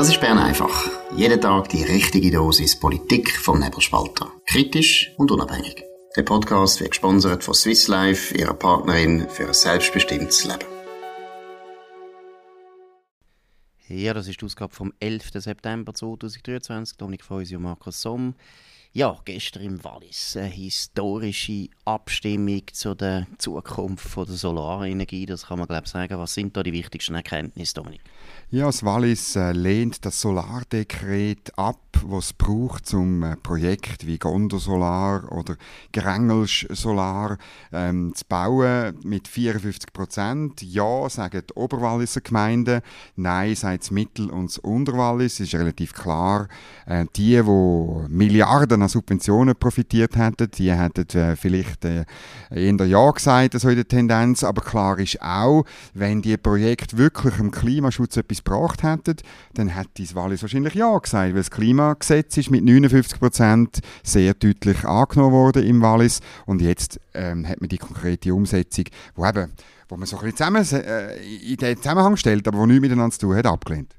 Das ist Bern einfach. Jeden Tag die richtige Dosis Politik vom Nebelspalter. Kritisch und unabhängig. Der Podcast wird gesponsert von Swiss Life, ihrer Partnerin für ein selbstbestimmtes Leben. Ja, das ist die Ausgabe vom 11. September 2023. Dominik Feusi und Markus Somm. Ja, gestern im Wallis eine historische Abstimmung zu der Zukunft von der Solarenergie. Das kann man glaube ich sagen. Was sind da die wichtigsten Erkenntnisse, Dominik? Ja, das Wallis äh, lehnt das Solardekret ab, was es braucht, zum äh, Projekt wie Gondosolar oder Grengelsch Solar ähm, zu bauen mit 54 Prozent. Ja, sagen die Oberwalliser Gemeinden. Nein, sagt das Mittel- und das Unterwallis. Es ist relativ klar, äh, die, die Milliarden an Subventionen profitiert hätten, die hätten äh, vielleicht äh, eher Ja gesagt, so in der Tendenz. Aber klar ist auch, wenn die Projekte wirklich im Klimaschutz etwas etwas gebracht hätten, dann hätte das Wallis wahrscheinlich Ja gesagt, weil das Klimagesetz ist mit 59 Prozent sehr deutlich angenommen worden im Wallis. Und jetzt ähm, hat man die konkrete Umsetzung, wo eben wo man so ein bisschen zusammen, äh, in den Zusammenhang stellt, aber wo nichts miteinander zu tun hat, abgelehnt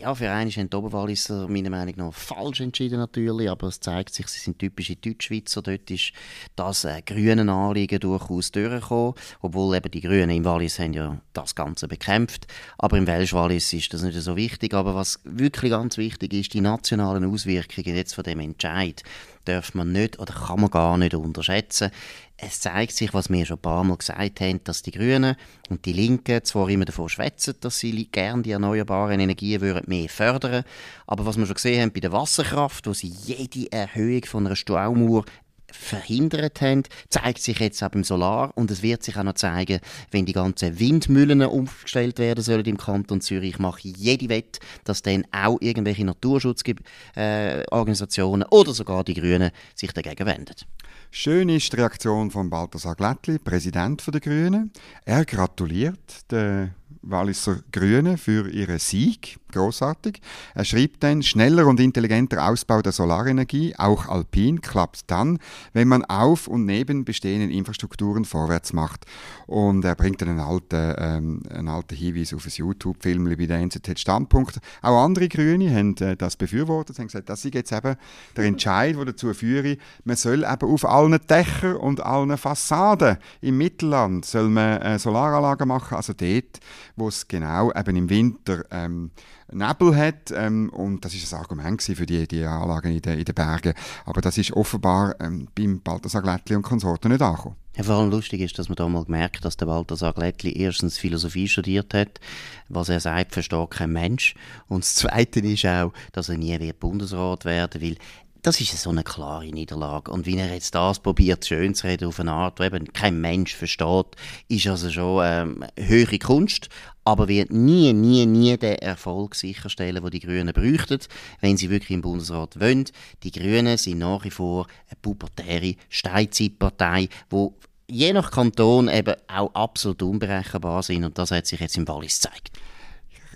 ja, für einen haben die Oberwalliser meiner Meinung nach falsch entschieden natürlich, aber es zeigt sich, sie sind typische Deutschschweizer. Dort ist das äh, grüne Anliegen durchaus durchgekommen, obwohl eben die Grünen im Wallis haben ja das Ganze bekämpft. Aber im Welsch-Wallis ist das nicht so wichtig. Aber was wirklich ganz wichtig ist, die nationalen Auswirkungen jetzt von dem Entscheid darf man nicht oder kann man gar nicht unterschätzen. Es zeigt sich, was wir schon ein paar Mal gesagt haben, dass die Grünen und die Linken zwar immer davon schwätzen, dass sie gerne die erneuerbaren Energien würden mehr fördern aber was wir schon gesehen haben bei der Wasserkraft, wo sie jede Erhöhung von einer Staumauer verhindert haben, zeigt sich jetzt auch beim Solar und es wird sich auch noch zeigen, wenn die ganzen Windmühlen aufgestellt werden sollen im Kanton Zürich, mache ich jede Wette, dass dann auch irgendwelche Naturschutzorganisationen oder sogar die Grünen sich dagegen wenden. Schön ist die Reaktion von Balthasar Glättli, Präsident der Grünen. Er gratuliert der Walliser Grünen für ihren Sieg. Großartig. Er schrieb dann, schneller und intelligenter Ausbau der Solarenergie, auch alpin, klappt dann, wenn man auf und neben bestehenden Infrastrukturen vorwärts macht. Und er bringt dann einen alten, ähm, einen alten Hinweis auf ein YouTube-Film bei der NZZ Standpunkt. Auch andere Grüne haben äh, das befürwortet, haben gesagt, das ist jetzt eben der Entscheid, der dazu führt, man soll eben auf allen Dächern und allen Fassaden im Mittelland soll man äh, Solaranlagen machen, also dort, wo es genau eben im Winter ähm, Nebel hat. Ähm, und das ist ein Argument für die, die Anlagen in den, in den Bergen. Aber das ist offenbar ähm, beim Balthasar Glättli und Konsorten nicht angekommen. Ja, vor allem lustig ist, dass man da mal gemerkt dass der Balthasar Glättli erstens Philosophie studiert hat, was er sagt, versteht kein Mensch. Und das Zweite ist auch, dass er nie wird Bundesrat werden will das ist so eine klare Niederlage. Und wie er jetzt das probiert, schön zu reden auf eine Art, die eben kein Mensch versteht, ist also schon ähm, höhere Kunst, aber wird nie, nie, nie den Erfolg sicherstellen, den die Grünen bräuchten, wenn sie wirklich im Bundesrat wollen. Die Grünen sind nach wie vor eine pubertäre Steinzeitpartei, wo je nach Kanton eben auch absolut unberechenbar sind und das hat sich jetzt im Wallis gezeigt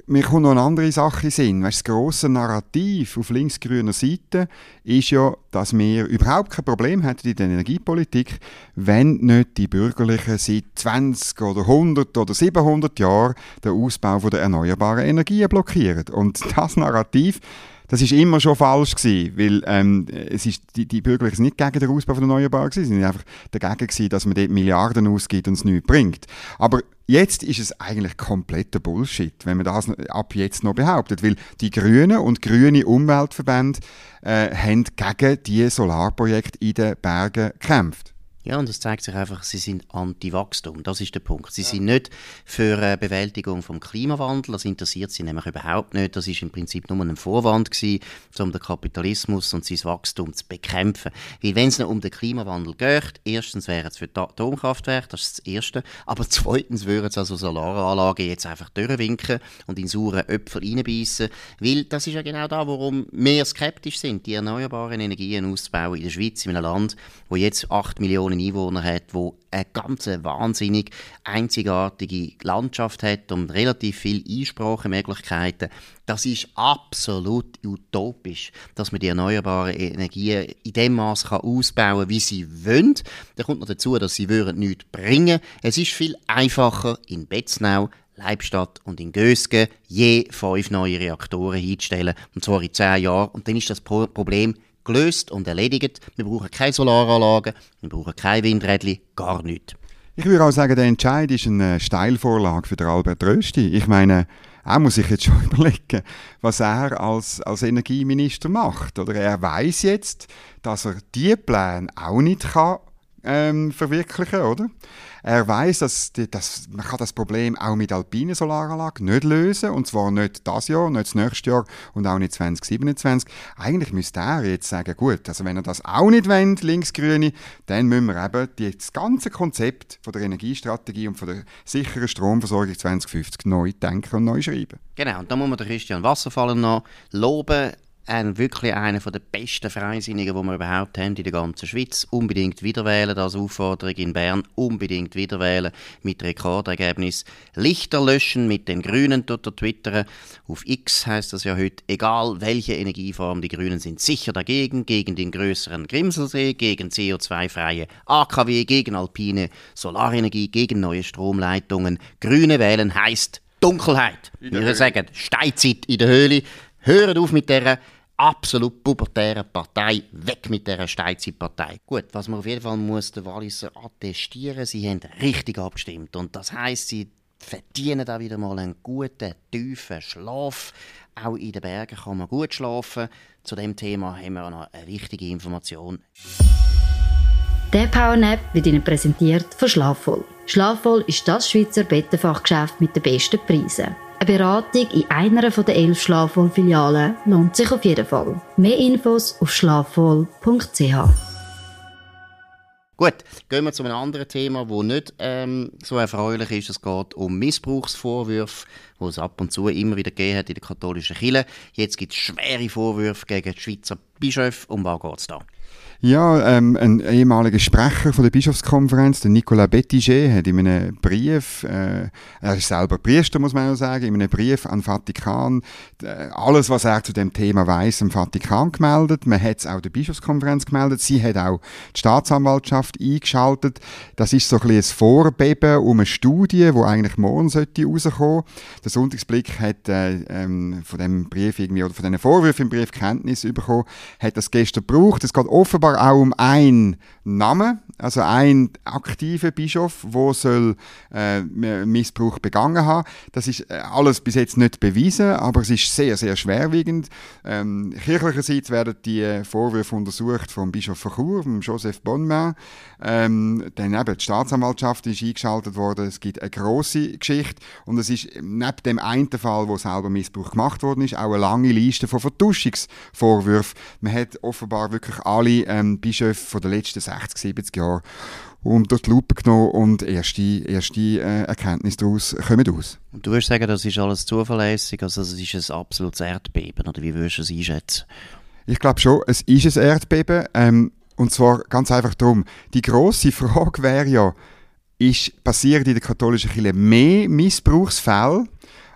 mir kommt noch eine andere Sache in Sinn. Weißt, das grosse Narrativ auf linksgrüner Seite ist ja, dass wir überhaupt kein Problem hätten in der Energiepolitik, wenn nicht die Bürgerlichen seit 20 oder 100 oder 700 Jahren den Ausbau der erneuerbaren Energien blockieren. Und das Narrativ das ist immer schon falsch gewesen, weil ähm, es ist, die, die Bürgerlichen sind nicht gegen den Ausbau von Erneuerbaren gewesen, sie sind einfach dagegen gewesen, dass man dort Milliarden ausgibt und es nichts bringt. Aber Jetzt ist es eigentlich kompletter Bullshit, wenn man das ab jetzt noch behauptet, weil die Grünen und grüne Umweltverbände äh, haben gegen die Solarprojekte in den Bergen gekämpft. Ja, und es zeigt sich einfach, sie sind anti-Wachstum. Das ist der Punkt. Sie ja. sind nicht für eine Bewältigung vom Klimawandel. Das interessiert sie nämlich überhaupt nicht. Das ist im Prinzip nur ein Vorwand gewesen, um den Kapitalismus und sein Wachstum zu bekämpfen. Weil wenn es um den Klimawandel geht, erstens wäre es für die Atomkraftwerke, das ist das Erste. Aber zweitens würden es also Solaranlagen jetzt einfach durchwinken und in saure Äpfel reinbeissen. Weil das ist ja genau da, warum wir skeptisch sind, die erneuerbaren Energien auszubauen in der Schweiz, in einem Land, wo jetzt 8 Millionen Millionen Einwohner hat, wo eine ganz wahnsinnig einzigartige Landschaft hat und relativ viele Einsprachemöglichkeiten. Das ist absolut utopisch, dass man die erneuerbaren Energien in dem Maß ausbauen kann, wie sie wollen. Da kommt noch dazu, dass sie nichts bringen Es ist viel einfacher, in Betznau Leibstadt und in Gösgen je fünf neue Reaktoren hinzustellen, und zwar in zehn Jahren. Und dann ist das Problem gelöst und erledigt. Wir brauchen keine Solaranlagen, wir brauchen keine Windräder, gar nichts. Ich würde auch sagen, der Entscheid ist eine Steilvorlage für den Albert Rösti. Ich meine, er muss sich jetzt schon überlegen, was er als, als Energieminister macht. Oder er weiß jetzt, dass er diese Pläne auch nicht kann, ähm, verwirklichen oder? Er weiß, dass, dass man kann das Problem auch mit alpinen Solaranlagen nicht lösen und zwar nicht das Jahr, nicht das nächste Jahr und auch nicht 2027. Eigentlich müsste er jetzt sagen, gut, also wenn er das auch nicht will, Linksgrüne, dann müssen wir eben das ganze Konzept von der Energiestrategie und von der sicheren Stromversorgung 2050 neu denken und neu schreiben. Genau, und da muss man den Christian Wasserfallen noch loben ein, wirklich einer der besten Freisinnigen, die wir überhaupt haben in der ganzen Schweiz. Unbedingt wiederwählen, als Aufforderung in Bern. Unbedingt wiederwählen mit Rekordergebnis. Lichter löschen mit den Grünen, tut er twittern. Auf X heißt das ja heute, egal welche Energieform, die Grünen sind sicher dagegen. Gegen den größeren Grimselsee, gegen CO2-freie AKW, gegen alpine Solarenergie, gegen neue Stromleitungen. Grüne wählen heißt Dunkelheit. Wir sagen Steinzeit in der Höhle. Hört auf mit dieser absolut pubertären Partei. Weg mit dieser Steinzeitpartei. Gut, was man auf jeden Fall muss den Walliser attestieren, sie haben richtig abgestimmt. Und das heisst, sie verdienen da wieder mal einen guten, tiefen Schlaf. Auch in den Bergen kann man gut schlafen. Zu dem Thema haben wir auch noch eine wichtige Information. Der Powernap wird Ihnen präsentiert von Schlafvoll. Schlafvoll ist das Schweizer Bettenfachgeschäft mit den besten Preisen. Eine Beratung in einer der elf Schlafwohl-Filialen lohnt sich auf jeden Fall. Mehr Infos auf schlafwohl.ch. Gut, gehen wir zu einem anderen Thema, das nicht ähm, so erfreulich ist. Es geht um Missbrauchsvorwürfe, die es ab und zu immer wieder gegeben hat in der katholischen Kirche. Jetzt gibt es schwere Vorwürfe gegen die Schweizer Bischöfe. Um was geht es da? Ja, ähm, ein ehemaliger Sprecher von der Bischofskonferenz, der Nicolas Bettiger, hat in einem Brief, äh, er ist selber Priester, muss man auch sagen, in einem Brief an Vatikan äh, alles, was er zu dem Thema weiß, am Vatikan gemeldet. Man hat es auch der Bischofskonferenz gemeldet. Sie hat auch die Staatsanwaltschaft eingeschaltet. Das ist so ein, ein Vorbeben um eine Studie, wo eigentlich morgen sollte rauskommen. Der Sonntagsblick hat äh, ähm, von dem Brief irgendwie oder von diesen Vorwürfen im Brief Kenntnis bekommen, hat das gestern gebraucht. Es geht offenbar auch um einen Namen, also ein aktiver Bischof, wo soll äh, Missbrauch begangen haben. Das ist äh, alles bis jetzt nicht bewiesen, aber es ist sehr, sehr schwerwiegend. Ähm, kirchlicherseits werden die Vorwürfe untersucht vom Bischof von Chur, vom Joseph Bonmain. Ähm, dann eben die Staatsanwaltschaft ist eingeschaltet worden. Es gibt eine große Geschichte und es ist neben dem einen Fall, wo selber Missbrauch gemacht worden ist, auch eine lange Liste von Vertuschungsvorwürfen. Man hat offenbar wirklich alle ähm, Bischöfe von den letzten 60, 70 Jahren unter die Lupe genommen und erste, erste äh, Erkenntnisse daraus kommen aus. Und du würdest sagen, das ist alles zuverlässig, also es ist ein absolutes Erdbeben, oder wie würdest du es einschätzen? Ich glaube schon, es ist ein Erdbeben. Ähm, und zwar ganz einfach darum, die grosse Frage wäre ja, ist, passieren in der katholischen Kirche mehr Missbrauchsfälle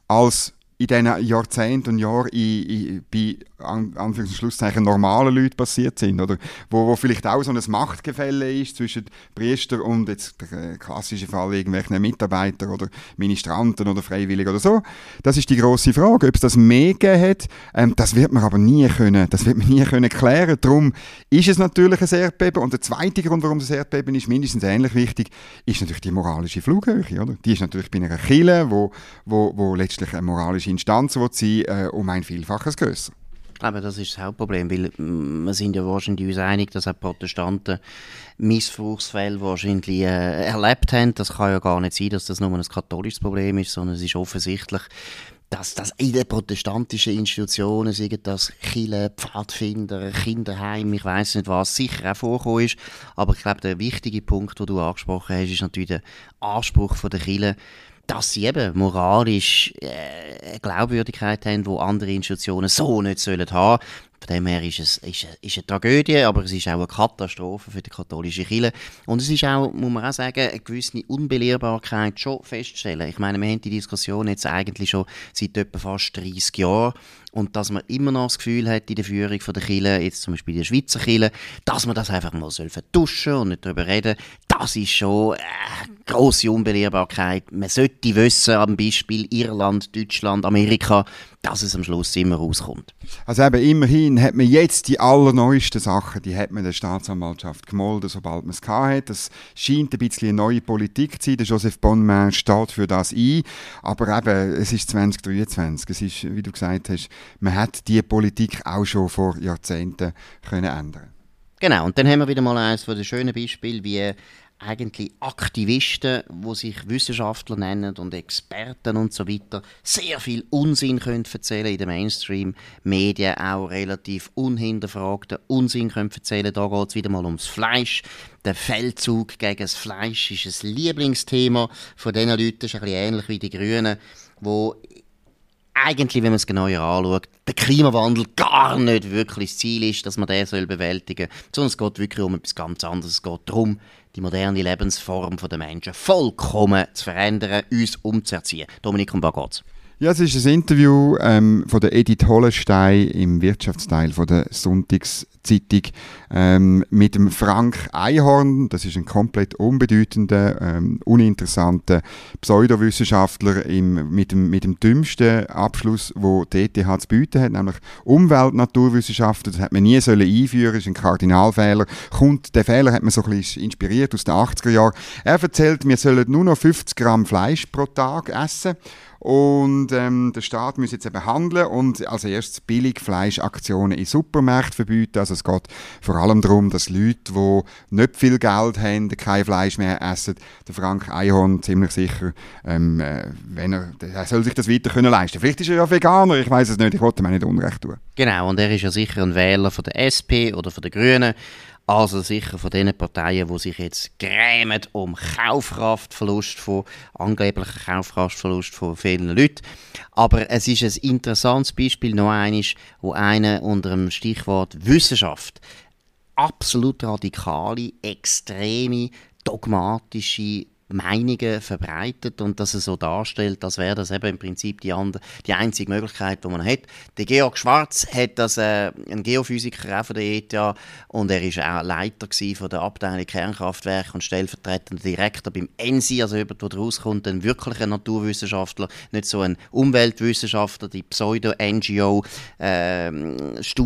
als in diesen Jahrzehnten und Jahren in, in, bei an, Anführungs- und Schlusszeichen normalen Leuten passiert sind, oder? Wo, wo vielleicht auch so ein Machtgefälle ist zwischen Priester und jetzt der äh, klassische Fall irgendwelchen Mitarbeiter oder Ministranten oder Freiwilligen oder so. Das ist die große Frage, ob es das mehr gegeben hat. Ähm, das wird man aber nie können, das wird man nie können klären. Darum ist es natürlich ein Erdbeben und der zweite Grund, warum das Erdbeben ist, mindestens ähnlich wichtig, ist natürlich die moralische Flughöhe, oder? Die ist natürlich bei einer Kille, wo, wo, wo letztlich eine moralische Instanz wird sein, äh, um ein Vielfaches. Ich glaube, das ist das Hauptproblem, weil mm, wir sind ja wahrscheinlich uns einig, dass auch Protestanten Missbrauchsfälle wahrscheinlich äh, erlebt haben. Das kann ja gar nicht sein, dass das nur ein katholisches Problem ist, sondern es ist offensichtlich, dass das in den protestantischen Institutionen, sei das Chile, Pfadfinder, Kinderheim, ich weiß nicht was, sicher auch vorkommen ist. Aber ich glaube, der wichtige Punkt, den du angesprochen hast, ist natürlich der Anspruch der Chile, dass sie eben moralisch äh, eine Glaubwürdigkeit haben, wo andere Institutionen so nicht sollen haben. Von dem her ist es ist, ist eine Tragödie, aber es ist auch eine Katastrophe für die katholische Kirche. Und es ist auch, muss man auch sagen, eine gewisse Unbelehrbarkeit schon feststellen. Ich meine, wir haben die Diskussion jetzt eigentlich schon seit etwa fast 30 Jahren und dass man immer noch das Gefühl hat in der Führung der Kirche, jetzt zum Beispiel der Schweizer Kirche, dass man das einfach mal vertuschen und nicht darüber reden das ist schon eine äh, grosse Unbelehrbarkeit. Man sollte wissen, am Beispiel Irland, Deutschland, Amerika, dass es am Schluss immer rauskommt. Also eben immerhin hat man jetzt die allerneuesten Sachen, die hat man der Staatsanwaltschaft gemolden, sobald man es hatte. Das scheint ein bisschen eine neue Politik zu sein. Der Joseph Bonnemann steht für das ein. Aber eben, es ist 2023. Es ist, wie du gesagt hast, man hat die Politik auch schon vor Jahrzehnten können ändern Genau, und dann haben wir wieder mal eines von den schönen Beispielen, wie eigentlich Aktivisten, wo sich Wissenschaftler nennen und Experten und so weiter, sehr viel Unsinn können erzählen in den Mainstream-Medien, auch relativ unhinterfragten Unsinn können erzählen. Da geht es wieder mal ums Fleisch. Der Feldzug gegen das Fleisch ist ein Lieblingsthema von diesen Leuten, ist ein bisschen ähnlich wie die Grünen, wo eigentlich, wenn man es genauer anschaut, der Klimawandel gar nicht wirklich das Ziel ist, dass man den bewältigen soll, sondern es geht wirklich um etwas ganz anderes. Es geht darum, die moderne Lebensform der Menschen vollkommen zu verändern, uns umzuerziehen. Dominik, um geht's? Ja, es ist ein Interview ähm, von der Edith Hollenstein im Wirtschaftsteil von der Sonntagszeitung ähm, mit dem Frank Einhorn. Das ist ein komplett unbedeutender, ähm, uninteressanter Pseudowissenschaftler im, mit, dem, mit dem dümmsten Abschluss, wo ETH zu bieten hat, nämlich Umwelt-Naturwissenschaften. Das hat man nie sollen einführen, das ist ein Kardinalfehler. Kommt, der Fehler hat man so ein bisschen inspiriert aus den 80er Jahren. Er erzählt, wir sollen nur noch 50 Gramm Fleisch pro Tag essen. Und ähm, der Staat muss jetzt eben handeln und als erstes Billigfleischaktionen in Supermärkten verbieten. Also es geht vor allem darum, dass Leute, die nicht viel Geld haben, kein Fleisch mehr essen. Der Frank Einhorn ziemlich sicher, ähm, äh, wenn er, er soll sich das weiter können leisten. Vielleicht ist er ja Veganer, ich weiß es nicht, ich wollte ihm nicht Unrecht tun. Genau, und er ist ja sicher ein Wähler von der SP oder von der Grünen. Also sicher von den Parteien, die sich jetzt grämen um Kaufkraftverlust von, angeblichen Kaufkraftverlust von vielen Leuten. Aber es ist ein interessantes Beispiel noch eines, wo einer unter dem Stichwort Wissenschaft absolut radikale, extreme, dogmatische Meinungen verbreitet und dass er so darstellt, als wäre das eben im Prinzip die, andere, die einzige Möglichkeit, die man hat. Der Georg Schwarz hat das, äh, ein Geophysiker auch von der ETH und er war auch Leiter von der Abteilung Kernkraftwerk und stellvertretender Direktor beim ENSI, also jemand, der rauskommt, ein wirklicher Naturwissenschaftler, nicht so ein Umweltwissenschaftler, die Pseudo-NGO, äh,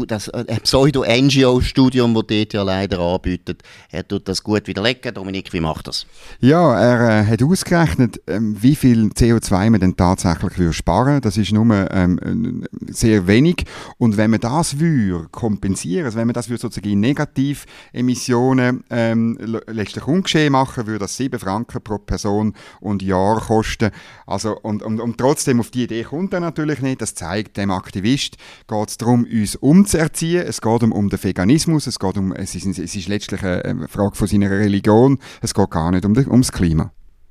das äh, Pseudo-NGO-Studium, das die ETH leider anbietet. Er tut das gut widerlegen. Dominik, wie macht das? Ja, er äh, hat ausgerechnet, ähm, wie viel CO2 man denn tatsächlich würde sparen Das ist nur ähm, sehr wenig. Und wenn man das würde kompensieren, also wenn man das würde sozusagen in Negativemissionen ähm, letztlich ungeschehen machen, würde das 7 Franken pro Person und Jahr kosten. Also, und, und, und trotzdem auf die Idee kommt er natürlich nicht. Das zeigt dem Aktivist, geht es darum, uns umzuerziehen. Es geht um, um den Veganismus, es, geht um, es, ist, es ist letztlich eine Frage von seiner Religion. Es geht gar nicht um, ums Klima.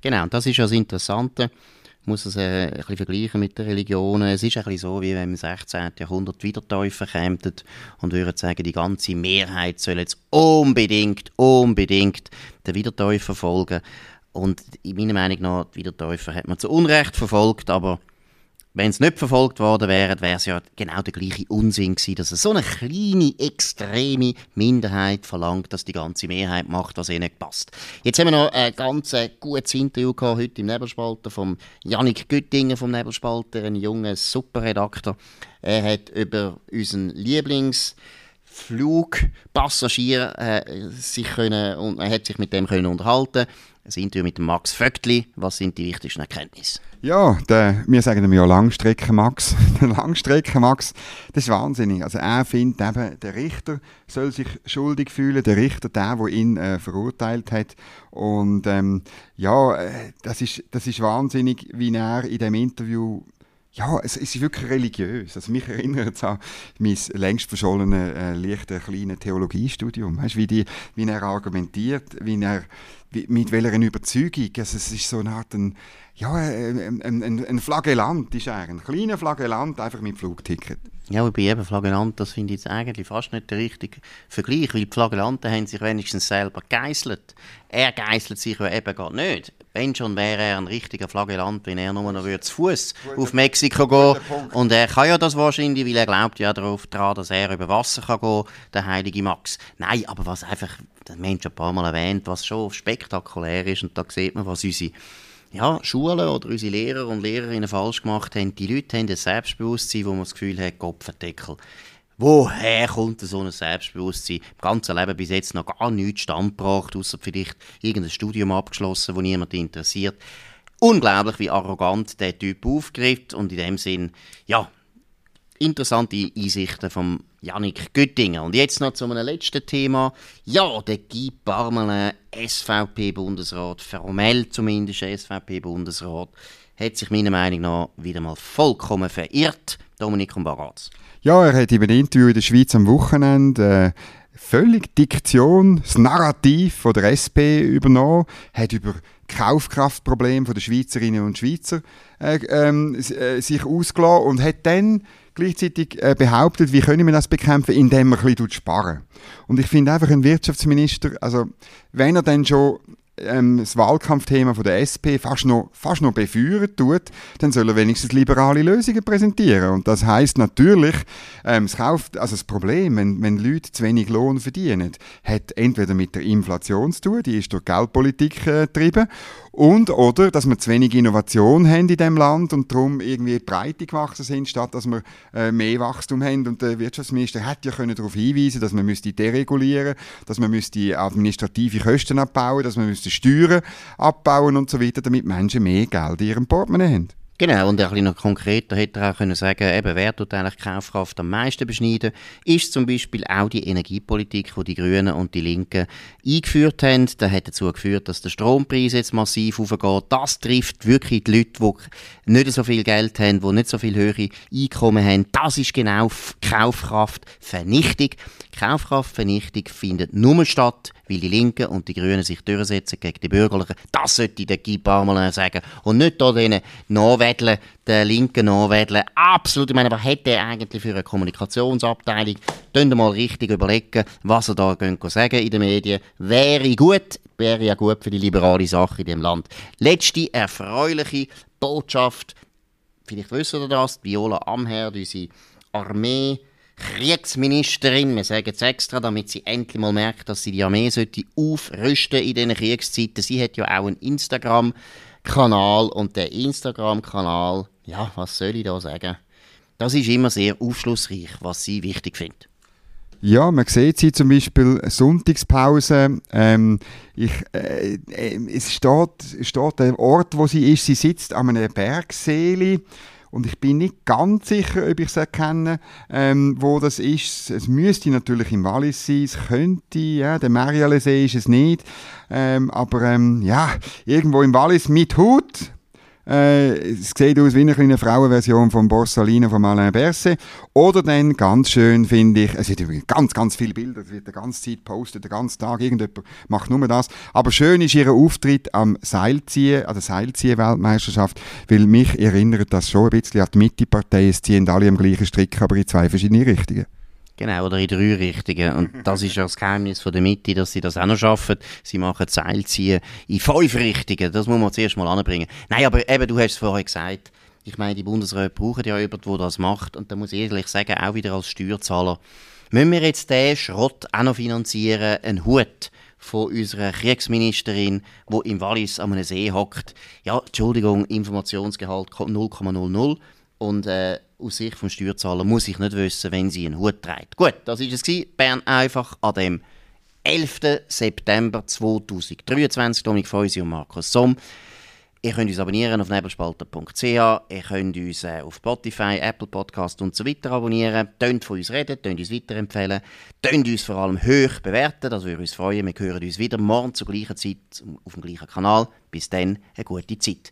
Genau, das ist ja das Interessante. Ich muss es äh, ein bisschen vergleichen mit den Religionen. Es ist ein bisschen so, wie wenn im 16. Jahrhundert Wiedertäufer kämen und würden sagen, die ganze Mehrheit soll jetzt unbedingt, unbedingt den Wiedertäufer folgen. Und in meiner Meinung nach, die Wiedertäufer hat man zu Unrecht verfolgt, aber wenn es nicht verfolgt worden wäre, wäre es ja genau der gleiche Unsinn gewesen, dass es so eine kleine, extreme Minderheit verlangt, dass die ganze Mehrheit macht, was ihnen passt. Jetzt haben wir noch ein ganz äh, gutes Interview gehabt, heute im Nebelspalter von Janik Güttingen vom Nebelspalter, ein junger Superredakteur. Er hat über unseren Lieblings Flugpassagier äh, sich können, und er hat sich mit dem können unterhalten ein Interview mit Max Vöckli. Was sind die wichtigsten Erkenntnisse? Ja, der, wir sagen ihm ja Langstrecken-Max. Langstrecken-Max, das ist wahnsinnig. Also er findet eben, der Richter soll sich schuldig fühlen, der Richter, der, der ihn äh, verurteilt hat. Und ähm, ja, äh, das ist, das ist wahnsinnig, wie er in dem Interview ja, es, ist wirklich religiös. Also mich erinnert es an mein längst verschollene, äh, leichte, kleine Theologiestudium. Weißt, wie, die, wie er argumentiert, wie er, wie, mit welcher Überzeugung. Also es ist so eine Art ein, ja, ein, ein, ein Flagellant ist er. Ein kleiner Flagellant, einfach mit Flugticket. Ja, bei eben Flagellant, das finde ich jetzt eigentlich fast nicht der richtige Vergleich, weil die Flagellanten haben sich wenigstens selber geißelt. Er geißelt sich ja eben gar nicht. Wenn schon wäre er ein richtiger Flagellant, wenn er nur noch zu Fuß auf Mexiko gehen Und er kann ja das wahrscheinlich, weil er glaubt ja darauf dran, dass er über Wasser kann gehen der heilige Max. Nein, aber was einfach, der Mensch ein paar Mal erwähnt, was schon spektakulär ist, und da sieht man, was unsere ja, Schulen oder unsere Lehrer und Lehrerinnen falsch gemacht haben. Die Leute haben ein Selbstbewusstsein, wo man das Gefühl hat, Kopfendeckel. Woher kommt so ein Selbstbewusstsein? Im ganzen Leben bis jetzt noch gar nichts standgebracht, außer vielleicht irgendein Studium abgeschlossen, wo niemand interessiert. Unglaublich, wie arrogant der Typ aufgreift und in dem Sinn, ja, interessante Einsichten vom Janik Göttinger. Und jetzt noch zu einem letzten Thema. Ja, der Guy Parmelin, SVP-Bundesrat, formell zumindest SVP-Bundesrat, hat sich meiner Meinung nach wieder mal vollkommen verirrt. Dominik und Baraz. Ja, er hat in einem Interview in der Schweiz am Wochenende äh, völlig Diktion, das Narrativ von der SP übernommen, hat über Kaufkraftprobleme der Schweizerinnen und Schweizer äh, ähm, äh, sich ausgelassen und hat dann gleichzeitig äh, behauptet, wie können wir das bekämpfen, indem wir ein bisschen sparen. Und ich finde einfach ein Wirtschaftsminister, also wenn er dann schon ähm, das Wahlkampfthema von der SP fast noch, fast noch befeuern tut, dann soll er wenigstens liberale Lösungen präsentieren. Und das heißt natürlich, ähm, das, Kauf, also das Problem, wenn, wenn Leute zu wenig Lohn verdienen, hat entweder mit der Inflation zu tun, die ist durch Geldpolitik äh, getrieben, und oder, dass wir zu wenig Innovation haben in dem Land und darum irgendwie breite gewachsen sind, statt dass wir äh, mehr Wachstum haben. Und der Wirtschaftsminister hätte ja können darauf hinweisen dass man müsste deregulieren dass man müsste administrative Kosten abbauen dass man müsste Steuern abbauen und so weiter, damit Menschen mehr Geld in ihrem Portemonnaie haben. Genau, und ein noch konkreter hätte er auch können sagen eben, wer tut eigentlich Kaufkraft am meisten beschneiden, ist zum Beispiel auch die Energiepolitik, die die Grünen und die Linken eingeführt haben. Das hat dazu geführt, dass der Strompreis jetzt massiv aufgeht. Das trifft wirklich die Leute, die nicht so viel Geld haben, die nicht so viel höhere Einkommen haben. Das ist genau Kaufkraftvernichtung. Kaufkraftvernichtung findet nur statt, weil die Linken und die Grünen sich durchsetzen gegen die Bürgerlichen. Das sollte der Guy Parmelin sagen. Und nicht da denen nachwedeln, den Linken nachwedeln. Absolut. Ich meine, was hat er eigentlich für eine Kommunikationsabteilung? Könnt ihr mal richtig überlegen, was er da sagen in den Medien. Wäre gut, wäre ja gut für die liberale Sache in dem Land. Letzte erfreuliche Botschaft. Vielleicht wissen ihr das, Viola Amherd, unsere Armee, Kriegsministerin, wir sagen es extra, damit sie endlich mal merkt, dass sie die Armee sollte aufrüsten in diesen Kriegszeiten. Sie hat ja auch einen Instagram-Kanal und der Instagram-Kanal, ja, was soll ich da sagen? Das ist immer sehr aufschlussreich, was sie wichtig findet. Ja, man sieht sie zum Beispiel Sonntagspause. Ähm, ich, äh, äh, es steht, steht der Ort, wo sie ist. Sie sitzt an einem Bergseeli und ich bin nicht ganz sicher, ob ich es erkenne, ähm, wo das ist. Es müsste natürlich im Wallis sein, es könnte, ja, der Marialesee ist es nicht, ähm, aber ähm, ja, irgendwo im Wallis mit Hut äh, es sieht aus wie eine kleine Frauenversion von Borsalino von Alain Berset. Oder dann, ganz schön finde ich, es sind ganz, ganz viele Bilder, es wird die ganze Zeit postet, den ganzen Tag, irgendjemand macht nur das. Aber schön ist ihr Auftritt am Seilziehen, an der Seilziehen-Weltmeisterschaft, weil mich erinnert das schon ein bisschen an die Mitte-Partei, es ziehen alle am gleichen Strick, aber in zwei verschiedene Richtungen. Genau, oder in drei Richtungen. Und das ist ja das Geheimnis von der Mitte, dass sie das auch noch schaffen. Sie machen Seilziehen in fünf Richtungen. Das muss man zuerst mal anbringen. Nein, aber eben, du hast es vorher gesagt, ich meine, die Bundesräte brauchen ja jemanden, der das macht. Und da muss ich ehrlich sagen, auch wieder als Steuerzahler, müssen wir jetzt den Schrott auch noch finanzieren, einen Hut von unserer Kriegsministerin, wo im Wallis an einem See hockt. Ja, Entschuldigung, Informationsgehalt 0,00 und äh, aus Sicht vom Steuerzahler muss ich nicht wissen, wenn sie einen Hut trägt. Gut, das war es. Bern einfach an dem 11. September 2023. Dominik Feusi und Markus Somm. Ihr könnt uns abonnieren auf nebelspalter.ch, ihr könnt uns äh, auf Spotify, Apple Podcast und so weiter abonnieren. Tönt von uns reden, tönt uns weiterempfehlen, tönt uns vor allem hoch bewerten, das würde uns freuen. Wir hören uns wieder morgen zur gleichen Zeit auf dem gleichen Kanal. Bis dann, eine gute Zeit.